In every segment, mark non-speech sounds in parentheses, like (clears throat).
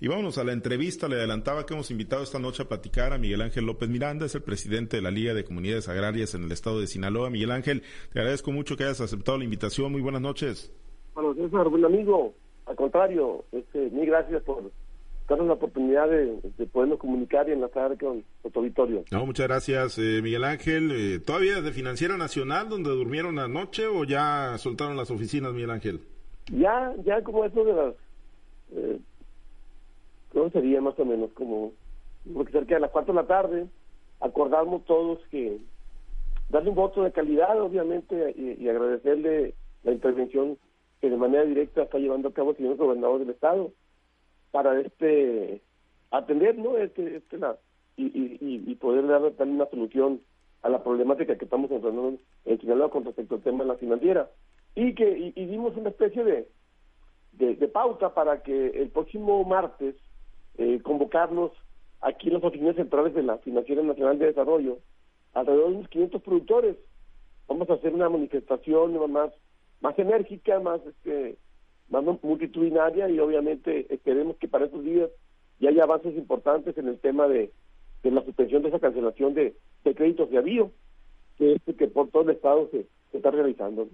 Y vámonos a la entrevista. Le adelantaba que hemos invitado esta noche a platicar a Miguel Ángel López Miranda, es el presidente de la Liga de Comunidades Agrarias en el estado de Sinaloa. Miguel Ángel, te agradezco mucho que hayas aceptado la invitación. Muy buenas noches. Bueno, César, buen amigo. Al contrario, este, mil gracias por darnos la oportunidad de, podernos comunicar y enlazar con, tu auditorio. No, muchas gracias, eh, Miguel Ángel. Eh, ¿Todavía de Financiera Nacional, donde durmieron anoche o ya soltaron las oficinas, Miguel Ángel? Ya, ya como eso de las... ¿Cómo sería más o menos? Como... Porque cerca de las cuatro de la tarde acordamos todos que darle un voto de calidad, obviamente, y, agradecerle la intervención que de manera directa está llevando a cabo el señor gobernador del Estado para este atender no este, este la, y, y, y poder darle una solución a la problemática que estamos enfrentando en Sinaloa con respecto al tema de la financiera y que y, dimos una especie de, de, pauta para que el próximo martes eh, convocarnos aquí en las oficinas centrales de la Financiera Nacional de Desarrollo. Alrededor de unos 500 productores. Vamos a hacer una manifestación más más enérgica más este más multitudinaria y obviamente esperemos que para estos días ya haya avances importantes en el tema de, de la suspensión de esa cancelación de, créditos de avío, que, que por todo el Estado se, está realizando.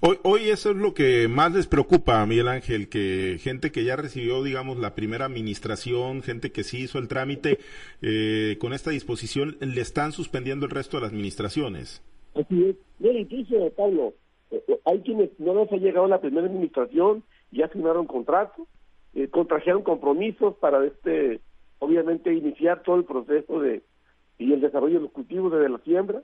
Hoy, hoy eso es lo que más les preocupa, Miguel Ángel, que gente que ya recibió, digamos, la primera administración, gente que sí hizo el trámite, eh, con esta disposición le están suspendiendo el resto de las administraciones. Así es. Mira, incluso, Pablo, eh, eh, hay quienes no les ha llegado la primera administración, ya firmaron contratos, eh, contrajeron compromisos para este, obviamente iniciar todo el proceso de y el desarrollo de los cultivos desde la siembra,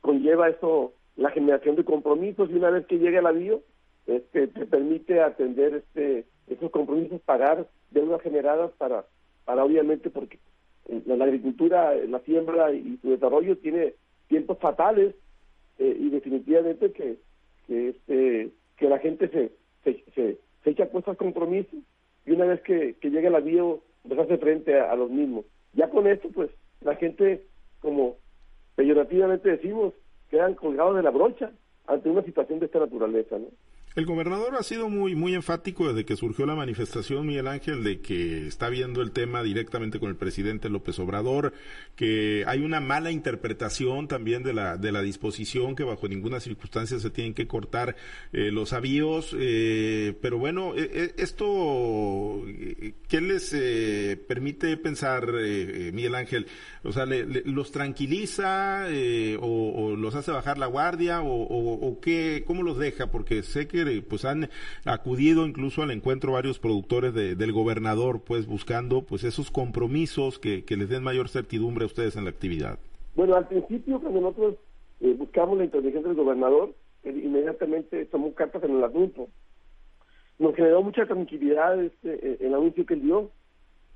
conlleva eso la generación de compromisos y una vez que llegue el avío, este, te permite atender este esos compromisos, pagar deudas generadas para, para obviamente porque la, agricultura, la siembra y su desarrollo tiene tiempos fatales y definitivamente que que este que la gente se se, se, echa puestas compromisos y una vez que, que llega el avío pues hace frente a, los mismos. Ya con esto pues la gente como peyorativamente decimos quedan colgados de la brocha ante una situación de esta naturaleza no el gobernador ha sido muy, muy enfático desde que surgió la manifestación, Miguel Ángel, de que está viendo el tema directamente con el presidente López Obrador, que hay una mala interpretación también de la, de la disposición, que bajo ninguna circunstancia se tienen que cortar eh, los avíos. Eh, pero bueno, eh, esto, ¿qué les permite pensar, Miguel Ángel? O sea, ¿los tranquiliza o, los hace bajar la guardia o, o qué, cómo los deja? Porque sé que pues han acudido incluso al encuentro varios productores del gobernador, pues buscando pues esos compromisos que, les den mayor certidumbre a ustedes en la actividad. Bueno, al principio cuando nosotros eh, buscamos la intervención del gobernador, inmediatamente tomó cartas en el asunto. Nos generó mucha tranquilidad este, eh, el anuncio que él dio.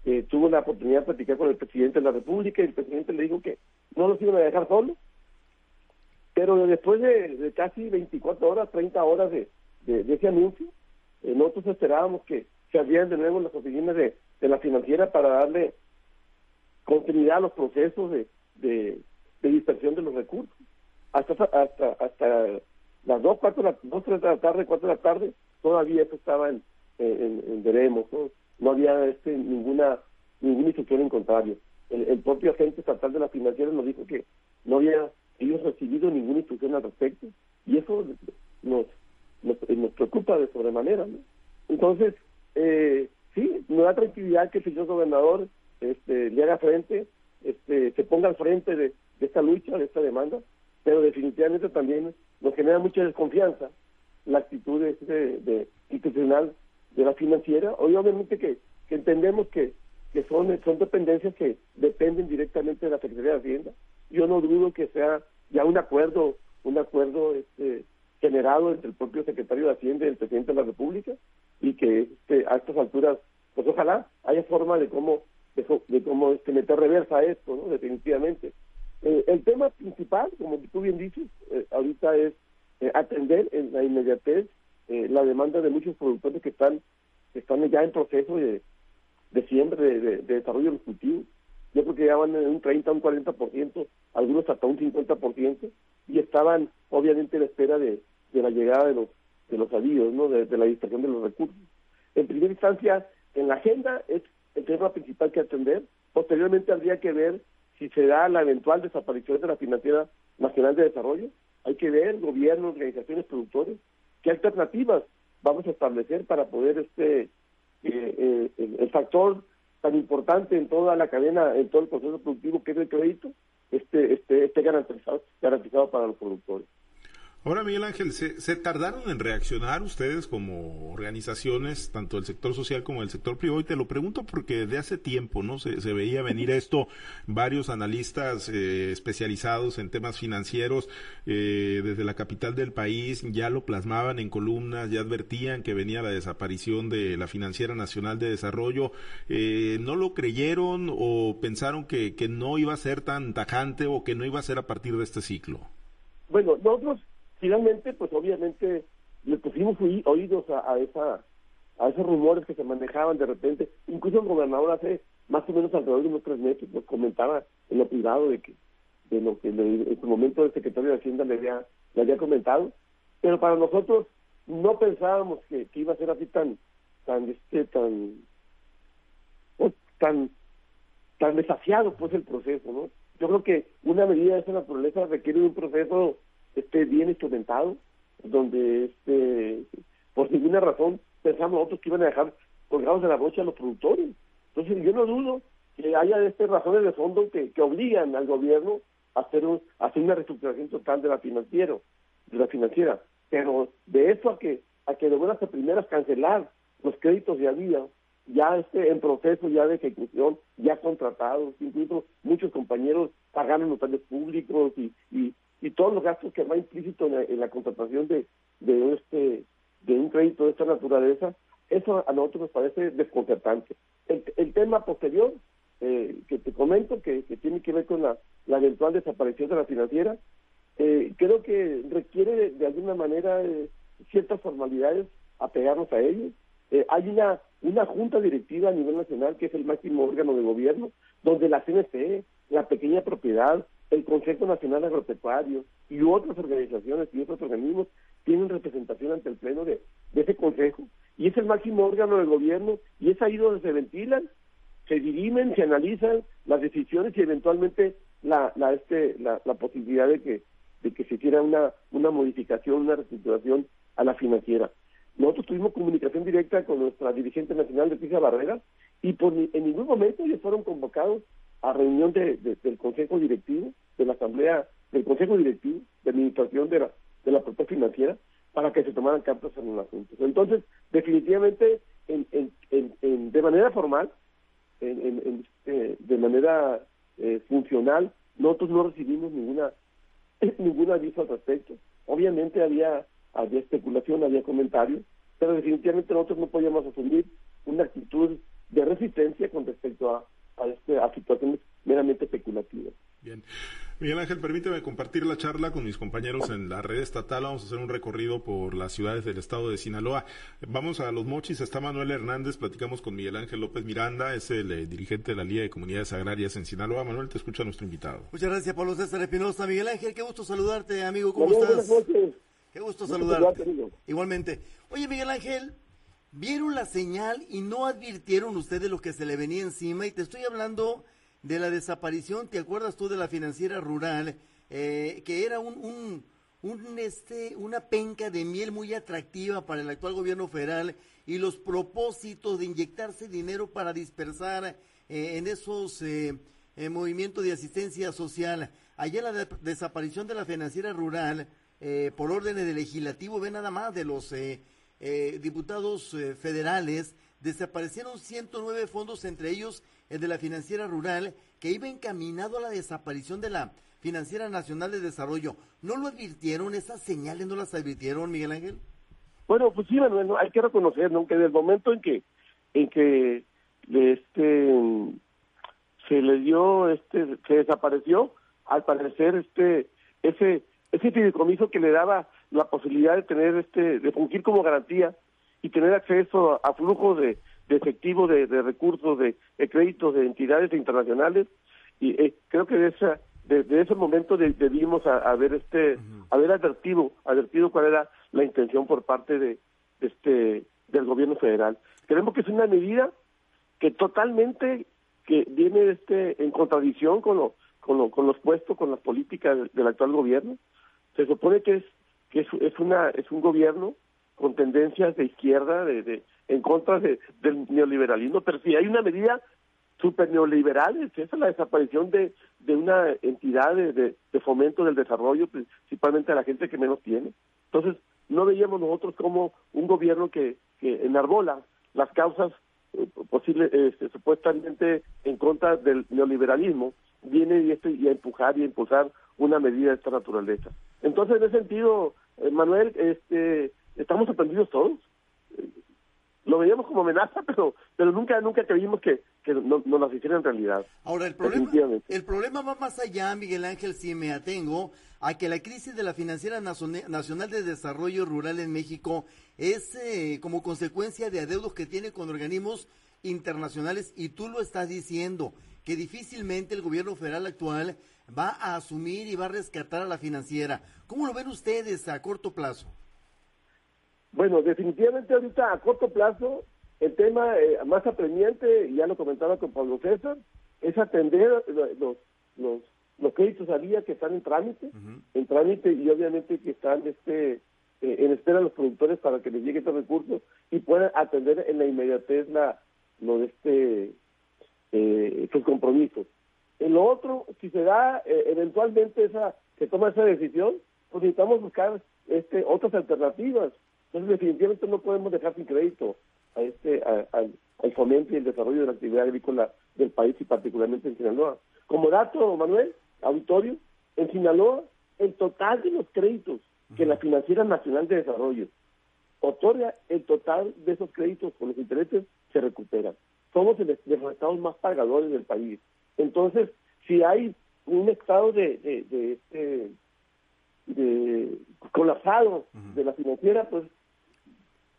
Eh, tuvo la oportunidad de platicar con el presidente de la República y el presidente le dijo que no los iban a dejar solos. Pero después de, de casi 24 horas, 30 horas de, de, ese anuncio. Eh, nosotros esperábamos que se abrieran de nuevo las oficinas de, la financiera para darle continuidad a los procesos de, de, dispersión de los recursos. Hasta hasta hasta las dos, cuatro, las dos, tres de la tarde, cuatro de la tarde, todavía esto estaba en, en, veremos, ¿no? había este ninguna ninguna instrucción en contrario. El, propio agente estatal de la financiera nos dijo que no había ellos recibido ninguna instrucción al respecto y eso nos nos, preocupa de sobremanera. Entonces, eh, sí, nos da tranquilidad que el señor gobernador este, le haga frente, este, se ponga al frente de, esta lucha, de esta demanda, pero definitivamente también nos genera mucha desconfianza la actitud de, de, institucional de la financiera. obviamente que, entendemos que, que son, son dependencias que dependen directamente de la Secretaría de Hacienda. Yo no dudo que sea ya un acuerdo, un acuerdo este, generado entre el propio secretario de Hacienda y el presidente de la República y que este, a estas alturas, pues ojalá haya forma de cómo de, cómo este, meter reversa esto, definitivamente. Eh, el tema principal, como tú bien dices, eh, ahorita es eh, atender en la inmediatez la demanda de muchos productores que están están ya en proceso de, de siembra, de, de, desarrollo de los cultivos. Yo creo que ya van en un 30, un 40%, algunos hasta un 50%, y estaban obviamente en espera de, de la llegada de los de los avíos, ¿no? De, la dispersión de los recursos. En primera instancia, en la agenda es tema principal que atender. Posteriormente habría que ver si se da la eventual desaparición de la Financiera Nacional de Desarrollo. Hay que ver, gobierno, organizaciones, productores, qué alternativas vamos a establecer para poder este eh, eh, el, factor tan importante en toda la cadena, en todo el proceso productivo que es el crédito, este, este, esté garantizado, garantizado para los productores. Ahora, Miguel Ángel, ¿se, tardaron en reaccionar ustedes como organizaciones, tanto del sector social como del sector privado? Y te lo pregunto porque de hace tiempo, ¿no? Se, veía venir esto, varios analistas eh, especializados en temas financieros eh, desde la capital del país ya lo plasmaban en columnas, ya advertían que venía la desaparición de la Financiera Nacional de Desarrollo. Eh, ¿No lo creyeron o pensaron que, que no iba a ser tan tajante o que no iba a ser a partir de este ciclo? Bueno, nosotros finalmente, pues obviamente le pusimos oídos a, esa a esos rumores que se manejaban de repente. Incluso el gobernador hace más o menos alrededor de unos tres meses nos comentaba en lo privado de que de lo que en su momento el secretario de Hacienda le había, le había comentado. Pero para nosotros no pensábamos que, iba a ser así tan tan este tan pues, tan tan desafiado pues el proceso, ¿no? Yo creo que una medida de esa naturaleza requiere un proceso esté bien instrumentado, donde este, por ninguna razón pensamos nosotros que iban a dejar colgados de la brocha a los productores. Entonces yo no dudo que haya este razones de fondo que, que obligan al gobierno a hacer, un, hacer una reestructuración total de la financiero, de la financiera. Pero de eso a que a que de buenas a primeras cancelar los créditos de había ya este en proceso ya de ejecución, ya contratados, incluso muchos compañeros pagaron notarios públicos y, y, y todos los gastos que va implícito en la, contratación de, de este de un crédito de esta naturaleza, eso a nosotros nos parece desconcertante. El, tema posterior eh, que te comento, que, tiene que ver con la, la eventual desaparición de la financiera, eh, creo que requiere de, alguna manera eh, ciertas formalidades apegarnos a ellos. hay una, una junta directiva a nivel nacional que es el máximo órgano de gobierno, donde la CNC, la pequeña propiedad, el Consejo Nacional Agropecuario y otras organizaciones y otros organismos tienen representación ante el Pleno de, ese Consejo y es el máximo órgano del gobierno y es ahí donde se ventilan, se dirimen, se analizan las decisiones y eventualmente la, la, este, la, posibilidad de que, de que se hiciera una, una modificación, una reestructuración a la financiera. Nosotros tuvimos comunicación directa con nuestra dirigente nacional Pisa Barrera y por, en ningún momento ellos fueron convocados a reunión de, del Consejo Directivo, de la Asamblea, del Consejo Directivo de Administración de la, de la propia financiera, para que se tomaran cartas en el asunto. Entonces, definitivamente, en, de manera formal, eh, de manera eh, funcional, nosotros no recibimos ninguna (clears throat) ningún aviso al respecto. Obviamente había, había especulación, había comentarios, pero definitivamente nosotros no podíamos asumir una actitud de resistencia con respecto a, a, este, a situaciones meramente especulativas. Bien. Miguel Ángel, permíteme compartir la charla con mis compañeros en la red estatal. Vamos a hacer un recorrido por las ciudades del estado de Sinaloa. Vamos a Los Mochis, está Manuel Hernández, platicamos con Miguel Ángel López Miranda, es el eh, dirigente de la Liga de Comunidades Agrarias en Sinaloa. Manuel, te escucha nuestro invitado. Muchas gracias, Pablo César Espinosa. Miguel Ángel, qué gusto saludarte, amigo. ¿Cómo estás? Qué gusto saludarte. Igualmente. Oye, Miguel Ángel, vieron la señal y no advirtieron ustedes lo que se le venía encima. Y te estoy hablando de la desaparición, ¿te acuerdas tú de la financiera rural? Eh, que era un, un, este, una penca de miel muy atractiva para el actual gobierno federal y los propósitos de inyectarse dinero para dispersar eh, en esos eh, movimientos de asistencia social. Allá la desaparición de la financiera rural, por órdenes del legislativo, ve nada más de los eh, diputados eh, federales, desaparecieron 109 fondos, entre ellos el de la financiera rural, que iba encaminado a la desaparición de la financiera nacional de desarrollo. ¿No lo advirtieron? ¿Esas señales no las advirtieron, Miguel Ángel? Bueno, pues sí, Manuel, hay que reconocer ¿no? que desde el momento en que en que este se le dio este se desapareció al parecer este ese ese fideicomiso que le daba la posibilidad de tener este de fungir como garantía y tener acceso a, flujos de, efectivo de, recursos de, créditos de entidades internacionales. Y eh, creo que de esa desde ese momento debimos haber este haber advertido advertido cuál era la intención por parte de, este del gobierno federal. Creemos que es una medida que totalmente que viene este en contradicción con lo, con, lo, con los puestos, con las políticas del actual gobierno. Se supone que es que es, una es un gobierno con tendencias de izquierda, de, en contra de, del neoliberalismo, pero si hay una medida super neoliberal, esa es la desaparición de, de una entidad de, de, fomento del desarrollo, principalmente a la gente que menos tiene. Entonces, no veíamos nosotros como un gobierno que, que enarbola las causas eh, posibles, este, supuestamente en contra del neoliberalismo, viene y, este, y a empujar y a impulsar una medida de esta naturaleza. Entonces, en ese sentido, eh, Manuel, este, estamos sorprendidos todos. Lo veíamos como amenaza, (laughs) pero pero nunca nunca creímos que, que no, nos las hicieran realidad. Ahora, el problema, el problema va más allá, Miguel Ángel, si me atengo a que la crisis de la Financiera Nacional de Desarrollo Rural en México es eh, como consecuencia de adeudos que tiene con organismos internacionales y tú lo estás diciendo, que difícilmente el gobierno federal actual va a asumir y va a rescatar a la financiera. ¿Cómo lo ven ustedes a corto plazo? Bueno, definitivamente ahorita a corto plazo el tema eh, más apremiante, ya lo comentaba con Pablo César, es atender los, los, los créditos a día que están en trámite, en trámite y obviamente que están este eh, en espera los productores para que les llegue estos recursos y puedan atender en la inmediatez la lo de este eh, sus compromisos. En lo otro, si se da eh, eventualmente esa se toma esa decisión, pues necesitamos buscar este otras alternativas. Entonces definitivamente no podemos dejar sin crédito a este al fomento y el desarrollo de la actividad agrícola del país y particularmente en Sinaloa. Como dato, Manuel, auditorio, en Sinaloa el total de los créditos que la Financiera Nacional de Desarrollo otorga, el total de esos créditos con los intereses se recuperan. Somos de los estados más pagadores del país. Entonces, si hay un estado de, de, de, este, de colapsado de la financiera, pues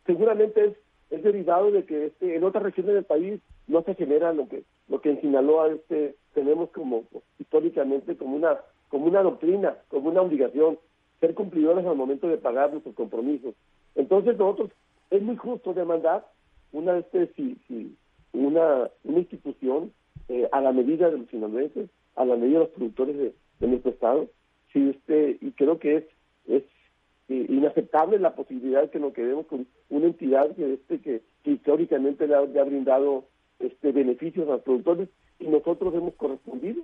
seguramente es, es derivado de que este, en otras regiones del país no se genera lo que lo que en Sinaloa este, tenemos como históricamente como una como una doctrina, como una obligación, ser cumplidores al momento de pagar nuestros compromisos. Entonces nosotros es muy justo demandar una este si, si una, una institución eh, a la medida de los sinaloenses, a la medida de los productores de, de nuestro estado, si este y creo que es es eh, inaceptable la posibilidad que nos quedemos con una entidad que este que, históricamente le ha, brindado este beneficios a los productores y nosotros hemos correspondido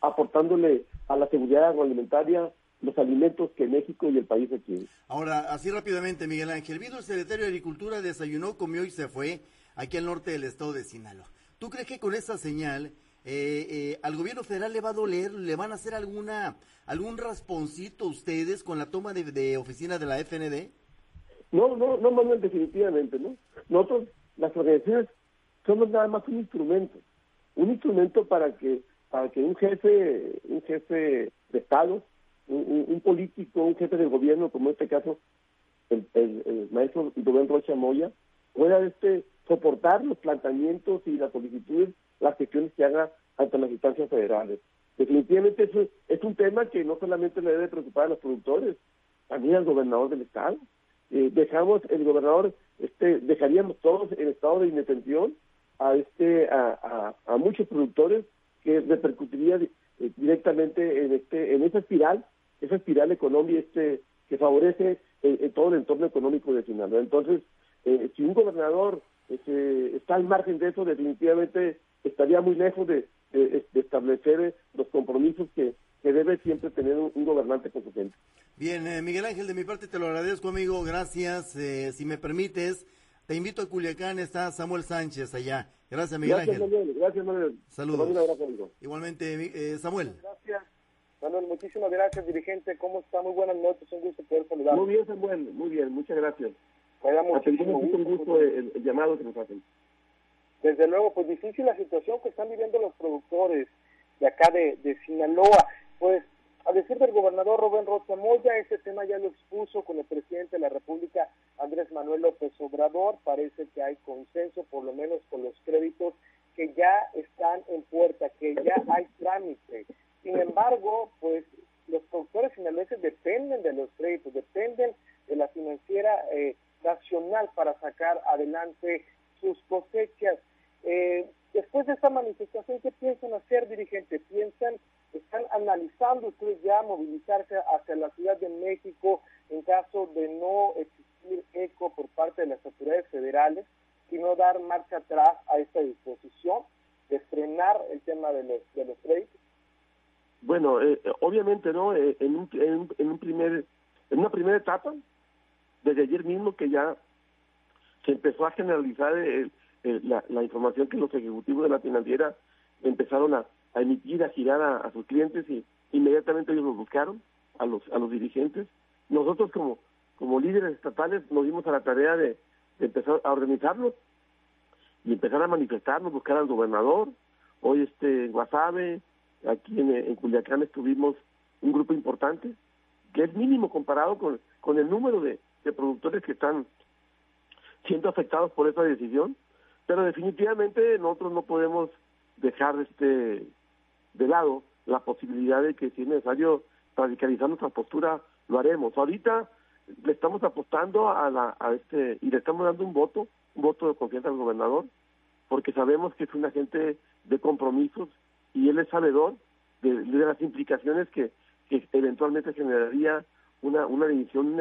aportándole a la seguridad agroalimentaria los alimentos que México y el país requieren. Ahora, así rápidamente, Miguel Ángel, vino el secretario de Agricultura, desayunó, comió y se fue aquí al norte del estado de Sinaloa. ¿Tú crees que con esa señal eh, eh, al gobierno federal le va a doler, le van a hacer alguna algún rasponcito ustedes con la toma de, oficina de la FND? No, no, no, Manuel, definitivamente, ¿no? Nosotros, las organizaciones, somos nada más un instrumento, un instrumento para que para que un jefe, un jefe de Estado, un, político, un jefe del gobierno, como en este caso el, el, maestro Rubén Rocha Moya, pueda este soportar los planteamientos y las solicitudes las gestiones que haga ante las instancias federales. Definitivamente eso es un tema que no solamente le debe preocupar a los productores, también al gobernador del estado. Eh, dejamos el gobernador, este, dejaríamos todos en estado de indefensión a este a, a, muchos productores que repercutiría eh, directamente en este en esa espiral, esa espiral económica este que favorece eh, todo el entorno económico de Sinaloa. Entonces, si un gobernador este, está al margen de eso, definitivamente estaría muy lejos de, establecer los compromisos que, debe siempre tener un, gobernante competente. Bien, eh, Miguel Ángel, de mi parte te lo agradezco, amigo. Gracias. Eh, si me permites, te invito a Culiacán. Está Samuel Sánchez allá. Gracias, Miguel gracias, Ángel. Manuel. Gracias, Manuel. Saludos. Igualmente, eh, Samuel. Gracias. Manuel, muchísimas gracias, dirigente. ¿Cómo está? Muy buenas noches. Un gusto poder saludar. Muy bien, Samuel. Muy bien. Muchas gracias. Atendemos un gusto el llamado que nos hacen desde luego, pues difícil la situación que están viviendo los productores de acá de, Sinaloa. Pues a decir del gobernador Rubén Rocha Moya, ese tema ya lo expuso con el presidente de la República, Andrés Manuel López Obrador. Parece que hay consenso, por lo menos con los créditos que ya están en puerta, que ya hay trámite. Sin embargo, pues los productores sinaloenses dependen de los créditos, dependen de la financiera eh, nacional para sacar adelante sus cosechas. Eh, esta manifestación, ¿qué piensan hacer, dirigente? ¿Piensan, están analizando ustedes ya movilizarse hacia la Ciudad de México en caso de no existir eco por parte de las autoridades federales y no dar marcha atrás a esta disposición de frenar el tema de los, de los créditos? Bueno, eh, obviamente, ¿no? Eh, en, un, en, un primer, en una primera etapa, desde ayer mismo que ya se a generalizar la, información que los ejecutivos de la financiera empezaron a, emitir, a girar a, sus clientes y inmediatamente ellos los buscaron, a los, a los dirigentes. Nosotros como, como líderes estatales nos dimos a la tarea de, empezar a organizarnos y empezar a manifestarnos, buscar al gobernador. Hoy este en Guasave, aquí en, Culiacán estuvimos un grupo importante, que es mínimo comparado con, con el número de, productores que están siendo afectados por esa decisión, pero definitivamente nosotros no podemos dejar este de lado la posibilidad de que si es necesario radicalizar nuestra postura, lo haremos. Ahorita le estamos apostando a la a este y le estamos dando un voto, un voto de confianza al gobernador, porque sabemos que es un agente de compromisos y él es sabedor de, las implicaciones que, que, eventualmente generaría una, una división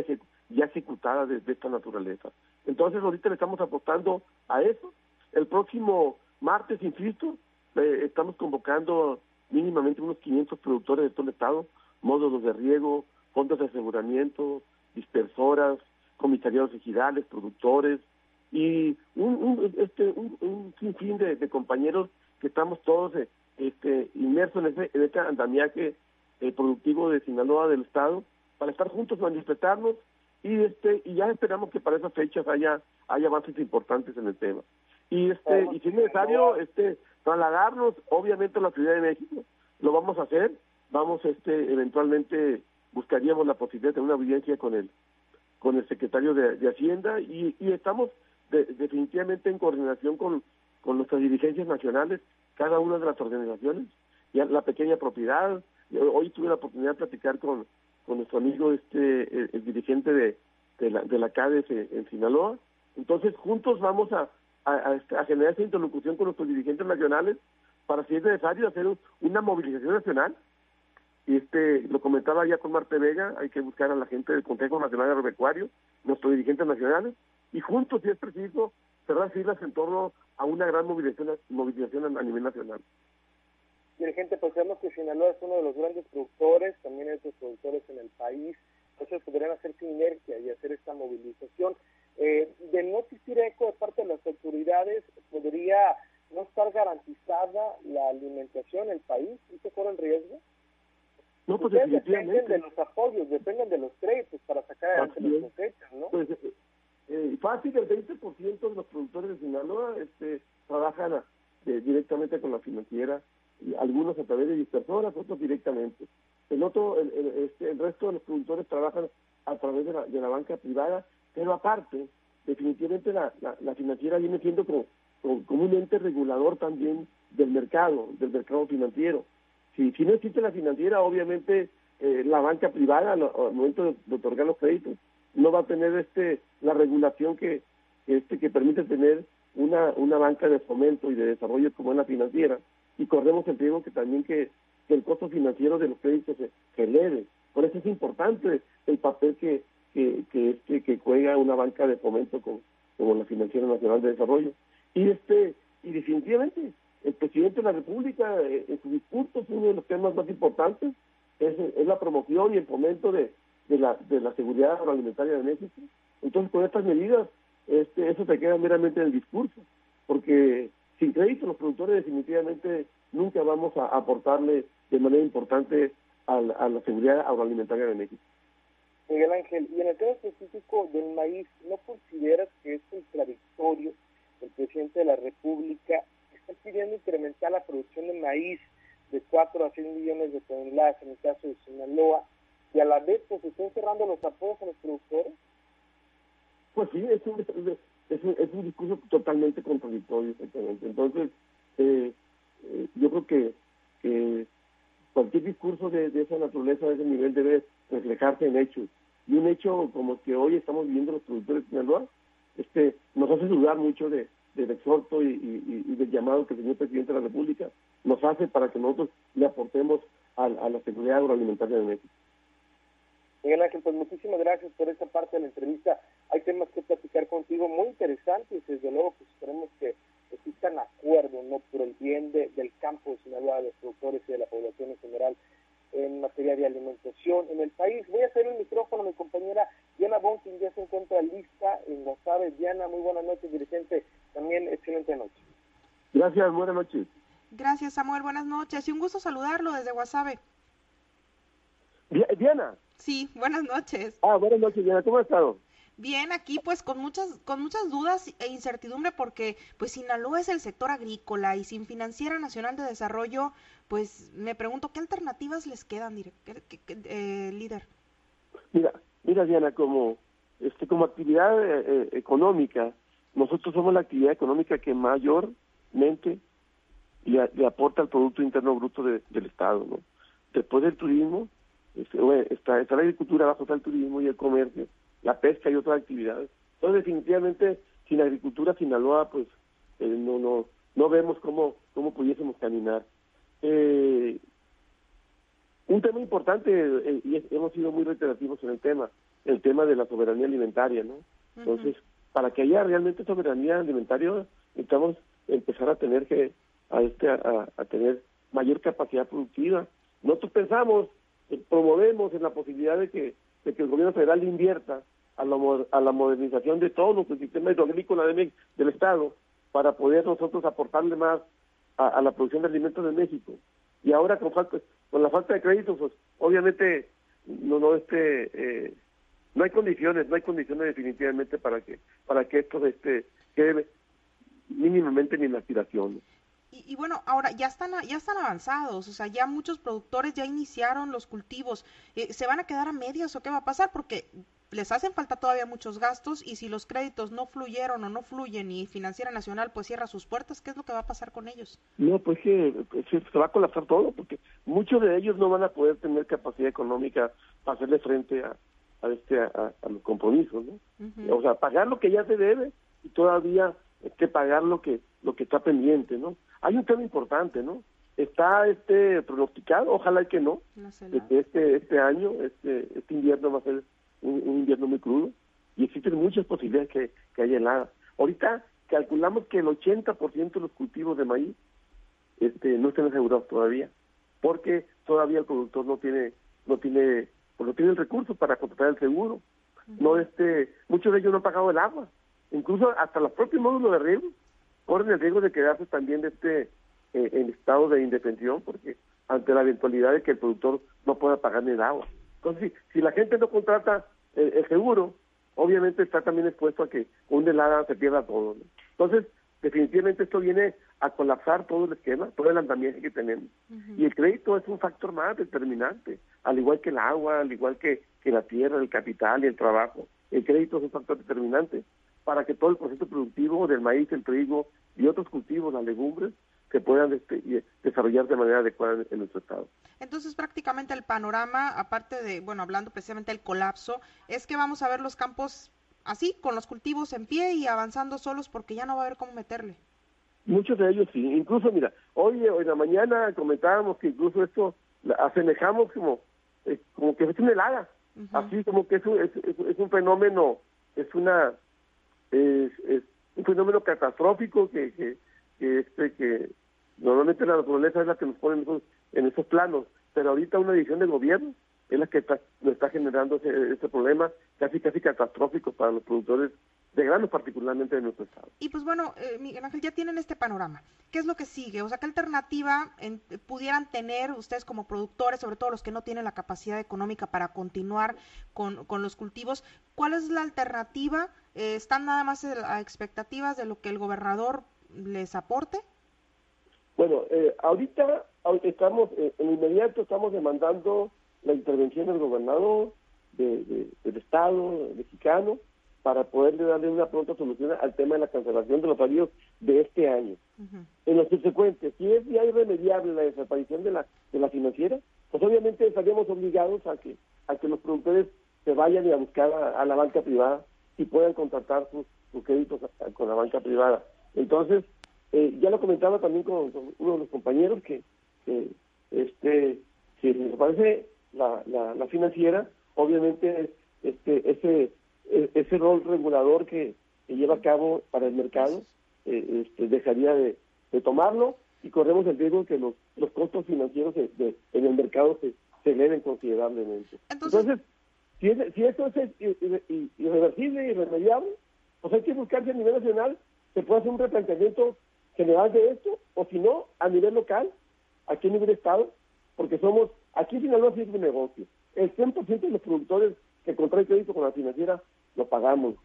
ya ejecutada de, esta naturaleza. Entonces ahorita le estamos apostando a eso. El próximo martes, insisto, estamos convocando mínimamente unos 500 productores de todo el estado, módulos de riego, fondos de aseguramiento, dispersoras, comisariados ejidales, productores y un, un este, un, sinfín de, de, compañeros que estamos todos eh, este, inmersos en, ese, en este andamiaje eh, productivo de Sinaloa del Estado para estar juntos, manifestarnos y este y ya esperamos que para esas fechas haya haya avances importantes en el tema. Y este y si es necesario este trasladarnos obviamente a la Ciudad de México. Lo vamos a hacer. Vamos este eventualmente buscaríamos la posibilidad de una audiencia con el con el secretario de, Hacienda y, y estamos definitivamente en coordinación con con nuestras dirigencias nacionales cada una de las organizaciones, ya la pequeña propiedad. Hoy tuve la oportunidad de platicar con, con nuestro amigo, este el, dirigente de, de, la, de la CADES en, Sinaloa. Entonces, juntos vamos a, a, a, generar esa interlocución con nuestros dirigentes nacionales para, si es necesario, hacer una movilización nacional. Y este lo comentaba ya con Marte Vega, hay que buscar a la gente del Consejo Nacional Agropecuario, nuestros dirigentes nacionales, y juntos, si es preciso, cerrar filas en torno a una gran movilización, movilización a nivel nacional. Dirigente, pues sabemos que Sinaloa es uno de los grandes productores, también es de los productores en el país, entonces podrían hacer sinergia y hacer esta movilización. Eh, de no existir eco de parte de las autoridades, ¿podría no estar garantizada la alimentación en el país? ¿Y se corre el riesgo? No, pues Dependen de los apoyos, dependen de los créditos para sacar adelante las cosechas, ¿no? Pues, eh, fácil, el 20% de los productores de Sinaloa este, trabajan eh, directamente con la financiera, algunos a través de dispersoras, otros directamente. El, otro, el, este, el resto de los productores trabajan a través de la, de la banca privada, pero aparte, definitivamente la, la, financiera viene siendo como, como, un ente regulador también del mercado, del mercado financiero. Si, si no existe la financiera, obviamente eh, la banca privada al, momento de otorgar los créditos no va a tener este la regulación que este que permite tener una una banca de fomento y de desarrollo como es la financiera y corremos el riesgo que también que, el costo financiero de los créditos se, eleve por eso es importante el papel que que que, este, que juega una banca de fomento como, como la financiera nacional de desarrollo y este y definitivamente el presidente de la república eh, en su discurso uno de los temas más importantes es, es la promoción y el fomento de de la, de la seguridad agroalimentaria de México. Entonces, con estas medidas, este, eso se queda meramente en el discurso, porque sin crédito los productores definitivamente nunca vamos a aportarle de manera importante a la, a la seguridad agroalimentaria de México. Miguel Ángel, y en el tema específico del maíz, ¿no consideras que es contradictorio el presidente de la República está pidiendo incrementar la producción de maíz de 4 a 6 millones de toneladas en el caso de Sinaloa y a la vez pues estén cerrando los apoyos a los productores? Pues sí, es un, es un, discurso totalmente contradictorio, exactamente. Entonces, eh, eh, yo creo que, que cualquier discurso de, esa naturaleza, de ese nivel, debe reflejarse en hechos. Y un hecho como que hoy estamos viviendo los productores de Sinaloa, este, nos hace dudar mucho de, del exhorto y, del llamado que el señor presidente de la República nos hace para que nosotros le aportemos a, la seguridad agroalimentaria de México. Miguel Ángel, pues muchísimas gracias por esta parte de la entrevista. Hay temas que platicar contigo muy interesantes, desde luego pues esperemos que existan acuerdos ¿no? por el bien del campo de Sinaloa, de los productores y de la población en general en materia de alimentación en el país. Voy a hacer el micrófono a mi compañera Diana Bonkin, ya se encuentra lista en Guasave. Diana, muy buenas noches, dirigente. También excelente noche. Gracias, buenas noches. Gracias, Samuel, buenas noches. Y un gusto saludarlo desde Guasave. Diana. Sí, buenas noches. Ah, buenas noches, Diana. ¿Cómo has estado? Bien, aquí pues con muchas con muchas dudas e incertidumbre porque pues Sinaloa es el sector agrícola y sin Financiera Nacional de Desarrollo, pues me pregunto qué alternativas les quedan, eh, líder. Mira, mira Diana, como este como actividad eh, eh, económica, nosotros somos la actividad económica que mayormente le, aporta al producto interno bruto del estado, ¿no? Después del turismo, está, está la agricultura, abajo está el turismo y el comercio la pesca y otras actividades. Entonces, definitivamente, sin agricultura, Sinaloa, pues eh, no, no, no vemos cómo, cómo pudiésemos caminar. Eh, un tema importante, eh, y hemos sido muy reiterativos en el tema, el tema de la soberanía alimentaria, ¿no? Entonces, para que haya realmente soberanía alimentaria, necesitamos empezar a tener que, a este, a, a tener mayor capacidad productiva. Nosotros pensamos, promovemos en la posibilidad de que, de que el gobierno federal invierta a la, a la modernización de todo nuestro sistema hidroagrícola de, del Estado para poder nosotros aportarle más a, la producción de alimentos de México. Y ahora con falta, con la falta de créditos, pues obviamente no no este eh, no hay condiciones, no hay condiciones definitivamente para que para que esto este quede mínimamente ni aspiración. Y, y, bueno, ahora ya están ya están avanzados, o sea, ya muchos productores ya iniciaron los cultivos. Eh, ¿Se van a quedar a medias o qué va a pasar? Porque les hacen falta todavía muchos gastos y si los créditos no fluyeron o no fluyen y Financiera Nacional pues cierra sus puertas, ¿qué es lo que va a pasar con ellos? No, pues que se va a colapsar todo porque muchos de ellos no van a poder tener capacidad económica para hacerle frente a, a este a, los compromisos, ¿no? O sea, pagar lo que ya se debe y todavía que pagar lo que lo que está pendiente, ¿no? Hay un tema importante, ¿no? Está este pronosticado, ojalá que no, que este este año, este este invierno va a ser un, invierno muy crudo y existen muchas posibilidades que, que haya helada. Ahorita calculamos que el 80% de los cultivos de maíz este, no están asegurados todavía, porque todavía el productor no tiene no tiene pues no tiene el recurso para contratar el seguro. No este muchos de ellos no han pagado el agua. Incluso hasta los propios módulos de riego corren el riesgo de quedarse también de este eh, en estado de indefensión porque ante la eventualidad de que el productor no pueda pagar ni el agua. Entonces, si, la gente no contrata el, seguro, obviamente está también expuesto a que un helada se pierda todo. Entonces, definitivamente esto viene a colapsar todo el esquema, todo el andamiaje que tenemos. Y el crédito es un factor más determinante, al igual que el agua, al igual que, que la tierra, el capital y el trabajo. El crédito es un factor determinante para que todo el proceso productivo del maíz, el trigo y otros cultivos, las legumbres, se puedan este, desarrollar de manera adecuada en nuestro estado. Entonces prácticamente el panorama, aparte de, bueno, hablando precisamente del colapso, es que vamos a ver los campos así, con los cultivos en pie y avanzando solos porque ya no va a haber cómo meterle. Muchos de ellos sí, incluso mira, hoy, hoy en la mañana comentábamos que incluso esto asemejamos como, eh, como que es una helada, así como que es un, es, es, un fenómeno, es una, es, un fenómeno catastrófico que, que, este, que Normalmente la naturaleza es la que nos pone en esos planos, pero ahorita una decisión del gobierno es la que está, nos está generando ese, ese problema casi casi catastrófico para los productores de granos particularmente de nuestro estado. Y pues bueno, eh, Miguel Ángel, ya tienen este panorama. ¿Qué es lo que sigue? O sea, ¿qué alternativa pudieran tener ustedes como productores, sobre todo los que no tienen la capacidad económica para continuar con, con los cultivos? ¿Cuál es la alternativa? Eh, ¿Están nada más a expectativas de lo que el gobernador les aporte? Bueno, eh, ahorita, estamos, eh, en inmediato estamos demandando la intervención del gobernador del Estado mexicano para poderle darle una pronta solución al tema de la cancelación de los salarios de este año. En lo subsecuente, si es ya irremediable la desaparición de la, de la financiera, pues obviamente estaríamos obligados a que, a que los productores se vayan y a buscar a, la banca privada y puedan contratar sus, sus créditos con la banca privada. Entonces, eh, ya lo comentaba también con, uno de los compañeros que, este, si nos parece la, la, financiera, obviamente este, ese, ese rol regulador que, lleva a cabo para el mercado eh, este, dejaría de, tomarlo y corremos el riesgo de que los, los costos financieros en el mercado se, se eleven considerablemente. Entonces, si, si esto es irreversible y irremediable, pues hay que buscar a nivel nacional se puede hacer un replanteamiento general de esto, o si no, a nivel local, aquí a nivel Estado, porque somos, aquí en Sinaloa un negocio. El 100% de los productores que contraen crédito con la financiera lo pagamos.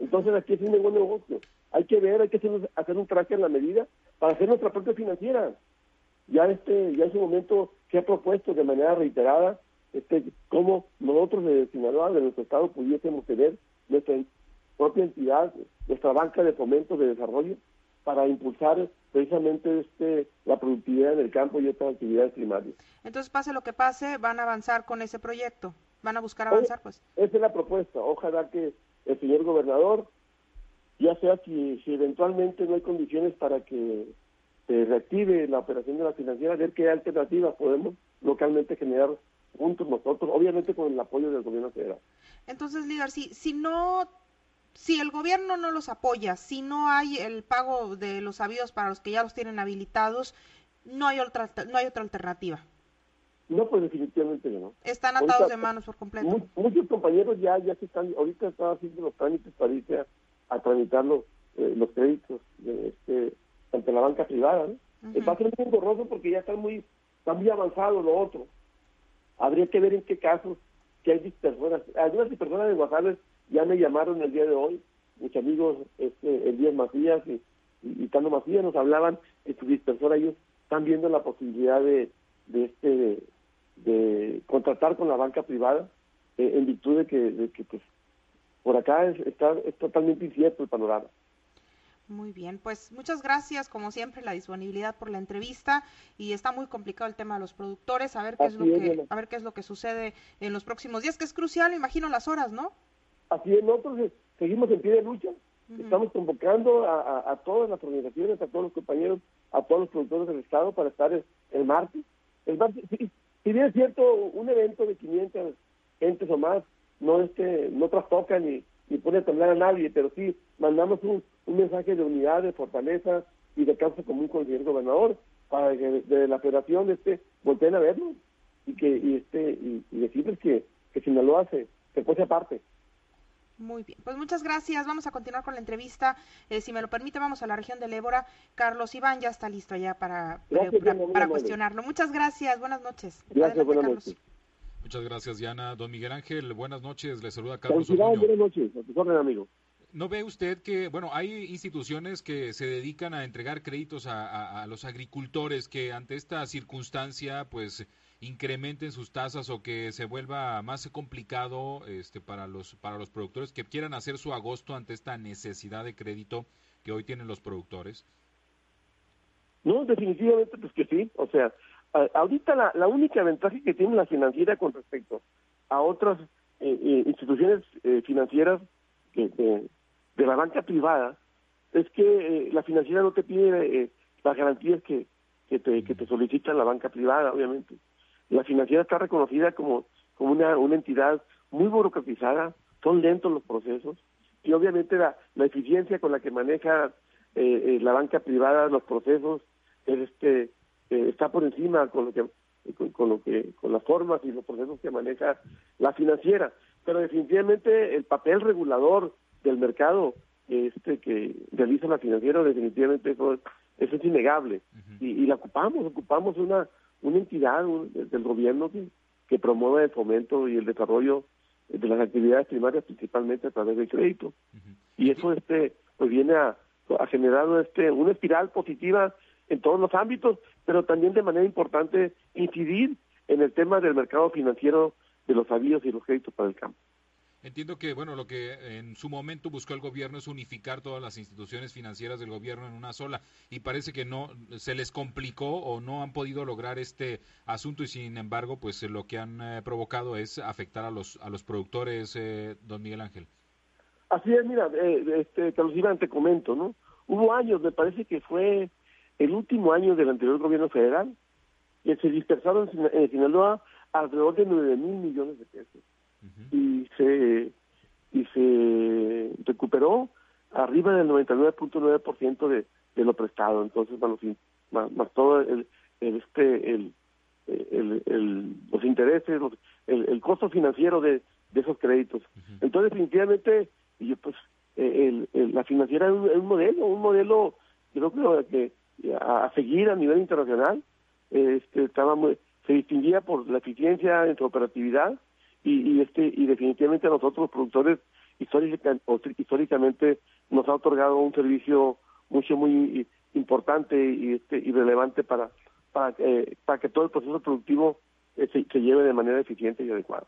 Entonces aquí es un buen negocio. Hay que ver, hay que hacer, un traje en la medida para hacer nuestra propia financiera. Ya este, ya en su momento se ha propuesto de manera reiterada este, cómo nosotros de Sinaloa, de nuestro estado, pudiésemos tener nuestra propia entidad, nuestra banca de fomento de desarrollo, para impulsar precisamente este la productividad en el campo y otras actividades primarias. Entonces, pase lo que pase, van a avanzar con ese proyecto, van a buscar avanzar, pues. Esa es la propuesta. Ojalá que el señor gobernador, ya sea si, si eventualmente no hay condiciones para que se reactive la operación de la financiera, ver qué alternativas podemos localmente generar juntos nosotros, obviamente con el apoyo del gobierno federal. Entonces, líder, si, si no si el gobierno no los apoya, si no hay el pago de los avíos para los que ya los tienen habilitados, no hay otra, no hay otra alternativa. No, pues definitivamente no. Están atados de manos por completo. muchos compañeros ya ya se están, ahorita están haciendo los trámites para irse a, tramitar los, eh, los créditos de este, ante la banca privada. ¿no? Va a ser muy borroso porque ya están muy, están muy avanzado lo otro. Habría que ver en qué casos, que hay personas, algunas personas de Guasales ya me llamaron el día de hoy, mis amigos este, Elías Macías y, y, Tano Macías nos hablaban que su dispersora ellos están viendo la posibilidad de, de este de, contratar con la banca privada eh, en virtud de que, de que pues por acá es, está es totalmente incierto el panorama. Muy bien, pues muchas gracias, como siempre, la disponibilidad por la entrevista y está muy complicado el tema de los productores, a ver qué es lo que, a ver qué es lo que sucede en los próximos días, que es crucial, imagino las horas, ¿no? Así es, nosotros eh, seguimos en pie de lucha. Estamos convocando a, todas las organizaciones, a todos los compañeros, a todos los productores del Estado para estar el, martes. El martes, si, bien es cierto, un evento de 500 gentes o más no este no trastoca ni, ni pone a temblar a nadie, pero sí mandamos un, mensaje de unidad, de fortaleza y de causa común con el señor gobernador para que de, la federación este volteen a verlo y que y este y, decirles que, que Sinaloa se, se pose aparte. Muy bien, pues muchas gracias. Vamos a continuar con la entrevista. Eh, si me lo permite, vamos a la región del Ébora. Carlos Iván ya está listo ya para, para, cuestionarlo. Muchas gracias, buenas noches. Gracias, buenas noches. Muchas gracias, Diana. Don Miguel Ángel, buenas noches. Le saluda Carlos Iván, buenas noches. A amigo. ¿No ve usted que, bueno, hay instituciones que se dedican a entregar créditos a los agricultores que ante esta circunstancia, pues incrementen sus tasas o que se vuelva más complicado este, para, los, para los productores que quieran hacer su agosto ante esta necesidad de crédito que hoy tienen los productores? No, definitivamente pues que sí. O sea, ahorita la, la única ventaja que tiene la financiera con respecto a otras eh, eh, instituciones eh, financieras de, la banca privada es que la financiera no te pide las garantías que, que, te, que te solicita la banca privada, obviamente. La financiera está reconocida como, como una, una entidad muy burocratizada, son lentos los procesos y obviamente la, la eficiencia con la que maneja eh, eh, la banca privada los procesos este eh, está por encima con lo que con, lo que con las formas y los procesos que maneja la financiera. Pero definitivamente el papel regulador del mercado este que realiza la financiera definitivamente eso, eso es innegable. Y, y la ocupamos ocupamos una una entidad del gobierno que, que promueve el fomento y el desarrollo de las actividades primarias principalmente a través del crédito. Y eso este pues viene a, a generar este una espiral positiva en todos los ámbitos pero también de manera importante incidir en el tema del mercado financiero de los avíos y los créditos para el campo Entiendo que, bueno, lo que en su momento buscó el gobierno es unificar todas las instituciones financieras del gobierno en una sola y parece que no se les complicó o no han podido lograr este asunto y sin embargo, pues lo que han eh, provocado es afectar a los a los productores, eh, don Miguel Ángel. Así es, mira, eh, este, Carlos Iván, te comento, ¿no? hubo años, me parece que fue el último año del anterior gobierno federal, que se dispersaron en Sinaloa alrededor de nueve mil millones de pesos. Y se y se recuperó arriba del 99.9% de, de lo prestado. Entonces, bueno, más, más todo el, este el, el, los intereses, el, el, costo financiero de, de esos créditos. Entonces, definitivamente, y pues el, la financiera es un, modelo, un modelo, yo creo que a, seguir a nivel internacional, este estaba se distinguía por la eficiencia en su operatividad y, y este y definitivamente a nosotros los productores históricamente nos ha otorgado un servicio mucho muy importante y este y relevante para para, eh, para que todo el proceso productivo eh, se, lleve de manera eficiente y adecuada.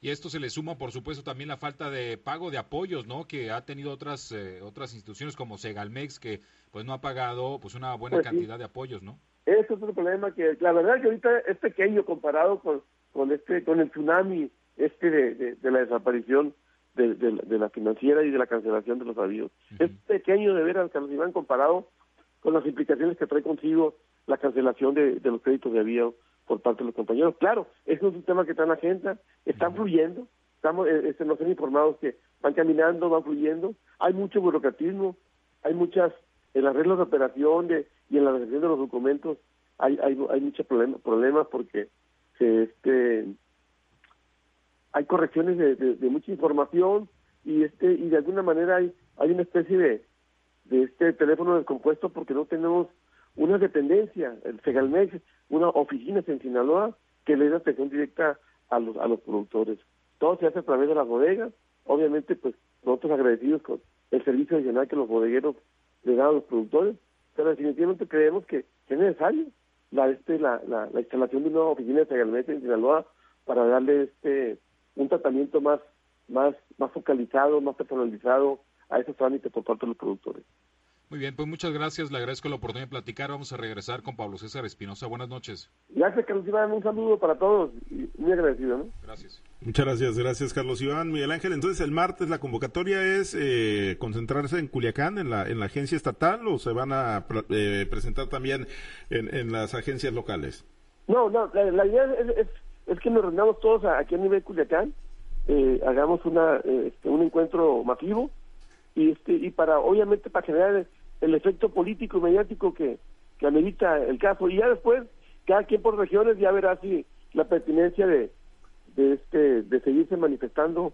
Y esto se le suma, por supuesto, también la falta de pago de apoyos, ¿no? Que ha tenido otras eh, otras instituciones como Segalmex que pues no ha pagado pues una buena pues cantidad de apoyos, ¿no? Ese es otro problema que la verdad que ahorita es pequeño comparado con con este con el tsunami este de, de, la desaparición de, de, la financiera y de la cancelación de los avíos. Es pequeño de veras, Carlos Iván, comparado con las implicaciones que trae consigo la cancelación de, los créditos de avío por parte de los compañeros. Claro, es un sistema que está en la agenda, están fluyendo, estamos, eh, este, nos han informado que van caminando, van fluyendo, hay mucho burocratismo, hay muchas, en las reglas de operación de, y en la recepción de los documentos, hay, hay, hay muchos problemas, problemas porque se, este, hay correcciones de, de, mucha información y este y de alguna manera hay hay una especie de de este teléfono descompuesto porque no tenemos una dependencia, el Segalmex, una oficina en Sinaloa que le da atención directa a los a los productores. Todo se hace a través de las bodegas, obviamente pues nosotros agradecidos con el servicio adicional que los bodegueros le dan a los productores, pero definitivamente creemos que, es necesario la este la, la, instalación de una oficina de Segalmex en Sinaloa para darle este un tratamiento más, más, más focalizado, más personalizado a esos trámites por parte de los productores. Muy bien, pues muchas gracias, le agradezco la oportunidad de platicar. Vamos a regresar con Pablo César Espinosa. Buenas noches. Gracias, Carlos Iván. Un saludo para todos muy agradecido. ¿no? Gracias. Muchas gracias, gracias, Carlos Iván. Miguel Ángel, entonces el martes la convocatoria es eh, concentrarse en Culiacán, en la, en la agencia estatal, o se van a eh, presentar también en, en, las agencias locales? No, no, la, idea es es que nos reunamos todos aquí a nivel Culiacán, eh, hagamos una eh, este, un encuentro masivo y este y para obviamente para generar el, efecto político y mediático que, que amerita el caso. Y ya después cada quien por regiones ya verá si la pertinencia de de este de seguirse manifestando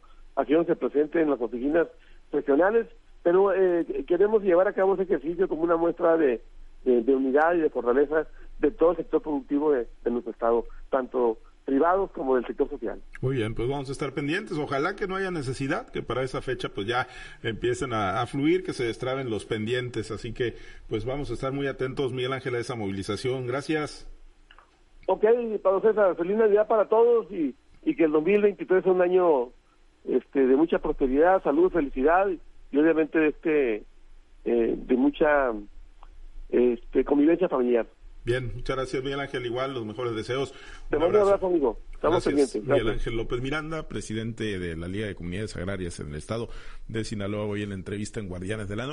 se presente en las oficinas regionales. Pero eh, queremos llevar a cabo ese ejercicio como una muestra de, de, unidad y de fortaleza de todo el sector productivo de nuestro estado tanto privados como del sector social. Muy bien, pues vamos a estar pendientes. Ojalá que no haya necesidad, que para esa fecha pues ya empiecen a, fluir, que se destraben los pendientes. Así que pues vamos a estar muy atentos, Miguel Ángel, a esa movilización. Gracias. Ok, Pablo César, feliz Navidad para todos y, y que el 2023 sea un año este, de mucha prosperidad, salud, felicidad y obviamente este, eh, de mucha este, convivencia familiar. Bien, muchas gracias Miguel Ángel, igual los mejores deseos. Te mando un abrazo, amigo. Estamos pendientes. Miguel Ángel López Miranda, presidente de la Liga de Comunidades Agrarias en el estado de Sinaloa, hoy en la entrevista en Guardianes de la